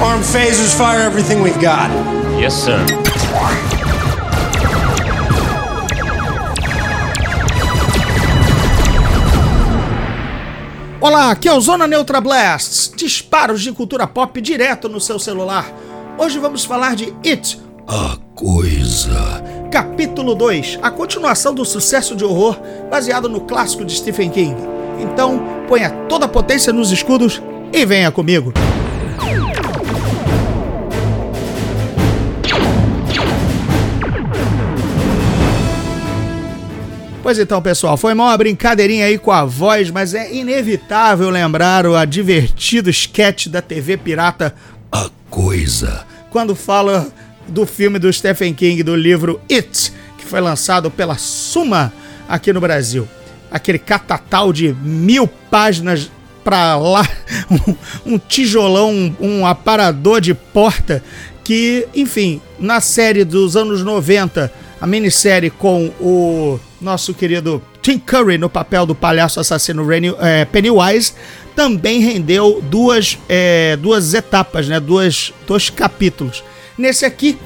Arm phasers, fire everything we've got. Yes, sir. Olá, aqui é o Zona Neutra Blasts, disparos de cultura pop direto no seu celular. Hoje vamos falar de It, A Coisa. capítulo 2, a continuação do sucesso de horror baseado no clássico de Stephen King. Então, ponha toda a potência nos escudos e venha comigo. Pois então, pessoal, foi mal uma brincadeirinha aí com a voz, mas é inevitável lembrar o divertido sketch da TV pirata A Coisa. quando fala do filme do Stephen King, do livro It, que foi lançado pela Suma aqui no Brasil. Aquele catatal de mil páginas pra lá, um, um tijolão, um, um aparador de porta que, enfim, na série dos anos 90, a minissérie com o nosso querido Tim Curry no papel do palhaço assassino eh, Pennywise, também rendeu duas, eh, duas etapas, né? Duas, dois capítulos. Nesse aqui,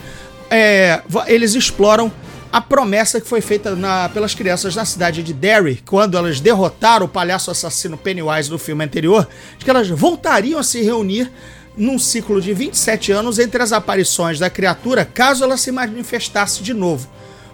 vo- eles exploram a promessa que foi feita na- pelas crianças na cidade de Derry, quando elas derrotaram o palhaço assassino Pennywise no filme anterior, de que elas voltariam a se reunir num ciclo de 27 anos entre as aparições da criatura, caso ela se manifestasse de novo.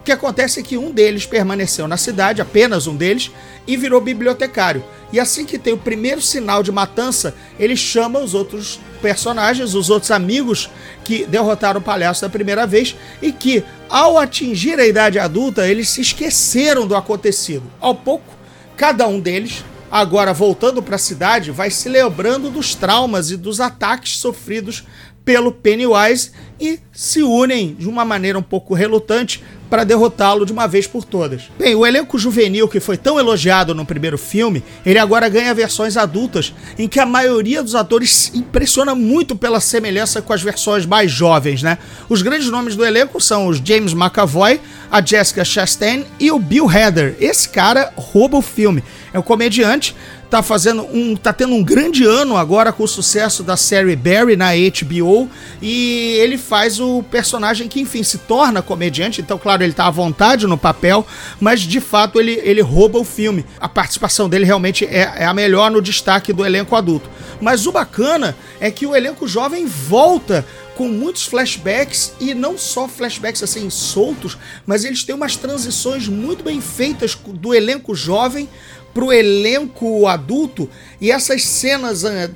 Que acontece é que um deles permaneceu na cidade, apenas um deles, e virou bibliotecário. E assim que tem o primeiro sinal de matança, ele chama os outros personagens, os outros amigos que derrotaram o palhaço da primeira vez e que, ao atingir a idade adulta, eles se esqueceram do acontecido. Ao pouco, cada um deles, agora voltando para a cidade, vai se lembrando dos traumas e dos ataques sofridos pelo Pennywise e se unem de uma maneira um pouco relutante para derrotá-lo de uma vez por todas. Bem, o elenco juvenil que foi tão elogiado no primeiro filme, ele agora ganha versões adultas, em que a maioria dos atores impressiona muito pela semelhança com as versões mais jovens, né? Os grandes nomes do elenco são os James McAvoy, a Jessica Chastain e o Bill Hader. Esse cara rouba o filme. É um comediante tá fazendo um tá tendo um grande ano agora com o sucesso da série Barry na HBO e ele faz o personagem que enfim se torna comediante então claro ele tá à vontade no papel mas de fato ele, ele rouba o filme. A participação dele realmente é, é a melhor no destaque do elenco adulto. Mas o bacana é que o elenco jovem volta com muitos flashbacks e não só flashbacks assim soltos, mas eles têm umas transições muito bem feitas do elenco jovem pro elenco adulto. E essas cenas ah,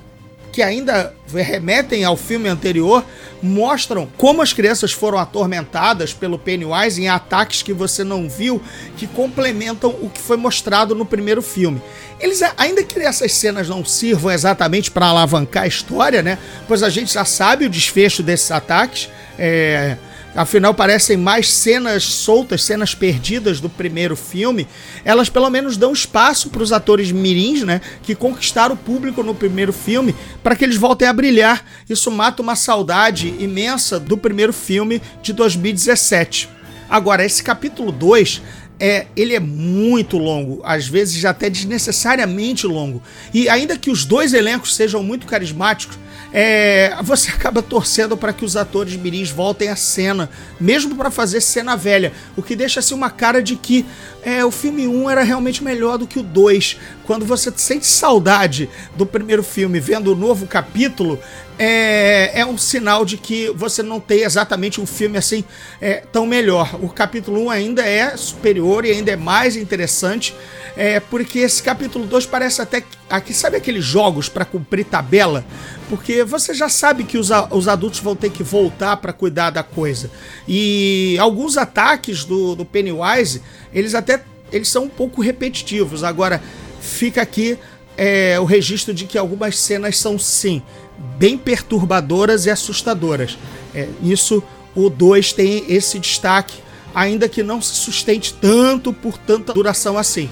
que ainda remetem ao filme anterior mostram como as crianças foram atormentadas pelo Pennywise em ataques que você não viu, que complementam o que foi mostrado no primeiro filme. Eles, ainda que essas cenas não sirvam exatamente para alavancar a história, né? Pois a gente já sabe o desfecho desses ataques. É, afinal, parecem mais cenas soltas, cenas perdidas do primeiro filme. Elas pelo menos dão espaço para os atores mirins, né? Que conquistaram o público no primeiro filme, para que eles voltem a brilhar. Isso mata uma saudade imensa do primeiro filme de 2017. Agora, esse capítulo 2 é, ele é muito longo, às vezes até desnecessariamente longo. E ainda que os dois elencos sejam muito carismáticos, é, você acaba torcendo para que os atores mirins voltem à cena, mesmo para fazer cena velha, o que deixa assim uma cara de que é, o filme 1 era realmente melhor do que o 2. Quando você sente saudade do primeiro filme vendo o novo capítulo, é, é um sinal de que você não tem exatamente um filme assim é, tão melhor. O capítulo 1 ainda é superior e ainda é mais interessante, é, porque esse capítulo 2 parece até que- aqui, sabe aqueles jogos para cumprir tabela? Porque você já sabe que os, os adultos vão ter que voltar para cuidar da coisa. E alguns ataques do, do Pennywise, eles até eles são um pouco repetitivos. Agora, fica aqui é, o registro de que algumas cenas são sim bem perturbadoras e assustadoras. É, isso o 2 tem esse destaque, ainda que não se sustente tanto por tanta duração assim.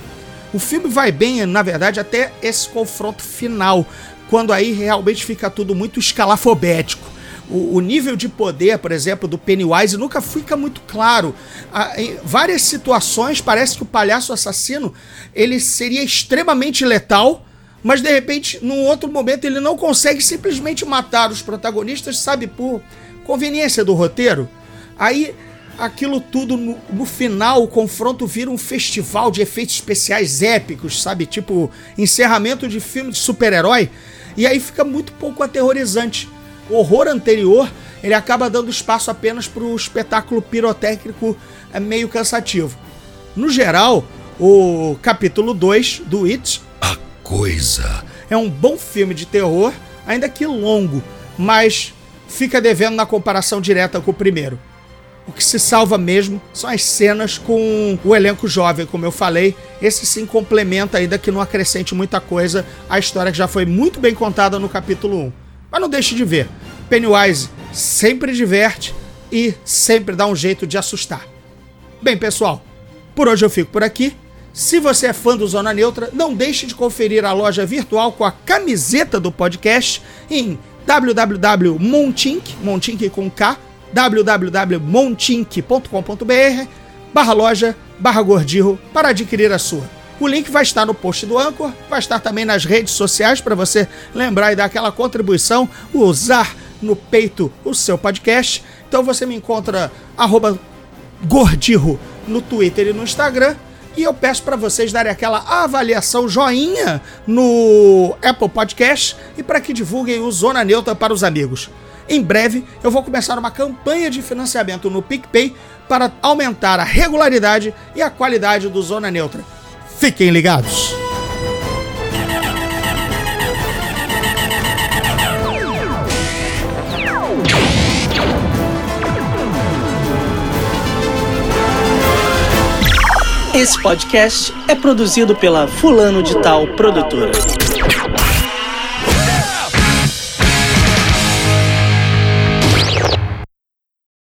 O filme vai bem, na verdade, até esse confronto final, quando aí realmente fica tudo muito escalafobético. O, nível de poder, por exemplo, do Pennywise nunca fica muito claro. Ah, em várias situações parece que o palhaço assassino ele seria extremamente letal, mas de repente, num outro momento, ele não consegue simplesmente matar os protagonistas, sabe, por conveniência do roteiro. Aí aquilo tudo no, no, final, o confronto vira um festival de efeitos especiais épicos, sabe? Tipo encerramento de filme de super-herói. E aí fica muito pouco aterrorizante. O horror anterior, ele acaba dando espaço apenas para o espetáculo pirotécnico é meio cansativo. No geral, o capítulo 2 do It A Coisa é um bom filme de terror, ainda que longo, mas fica devendo na comparação direta com o primeiro. O que se salva mesmo são as cenas com o elenco jovem, como eu falei. Esse sim complementa, ainda que não acrescente muita coisa, a história que já foi muito bem contada no capítulo 1. Mas não deixe de ver. Pennywise sempre diverte e sempre dá um jeito de assustar. Bem, pessoal, por hoje eu fico por aqui. Se você é fã do Zona Neutra, não deixe de conferir a loja virtual com a camiseta do podcast em www.montink, Montink com K, www.montink.com.br barra loja barra gordirro para adquirir a sua. O link vai estar no post do Anchor, vai estar também nas redes sociais para você lembrar e dar aquela contribuição, usar no peito o seu podcast. Então você me encontra arroba gordirro no Twitter e no Instagram. E eu peço para vocês darem aquela avaliação joinha no Apple Podcast e para que divulguem o Zona Neutra para os amigos. Em breve, eu vou começar uma campanha de financiamento no PicPay para aumentar a regularidade e a qualidade do Zona Neutra. Fiquem ligados! Esse podcast é produzido pela Fulano de Tal Produtora.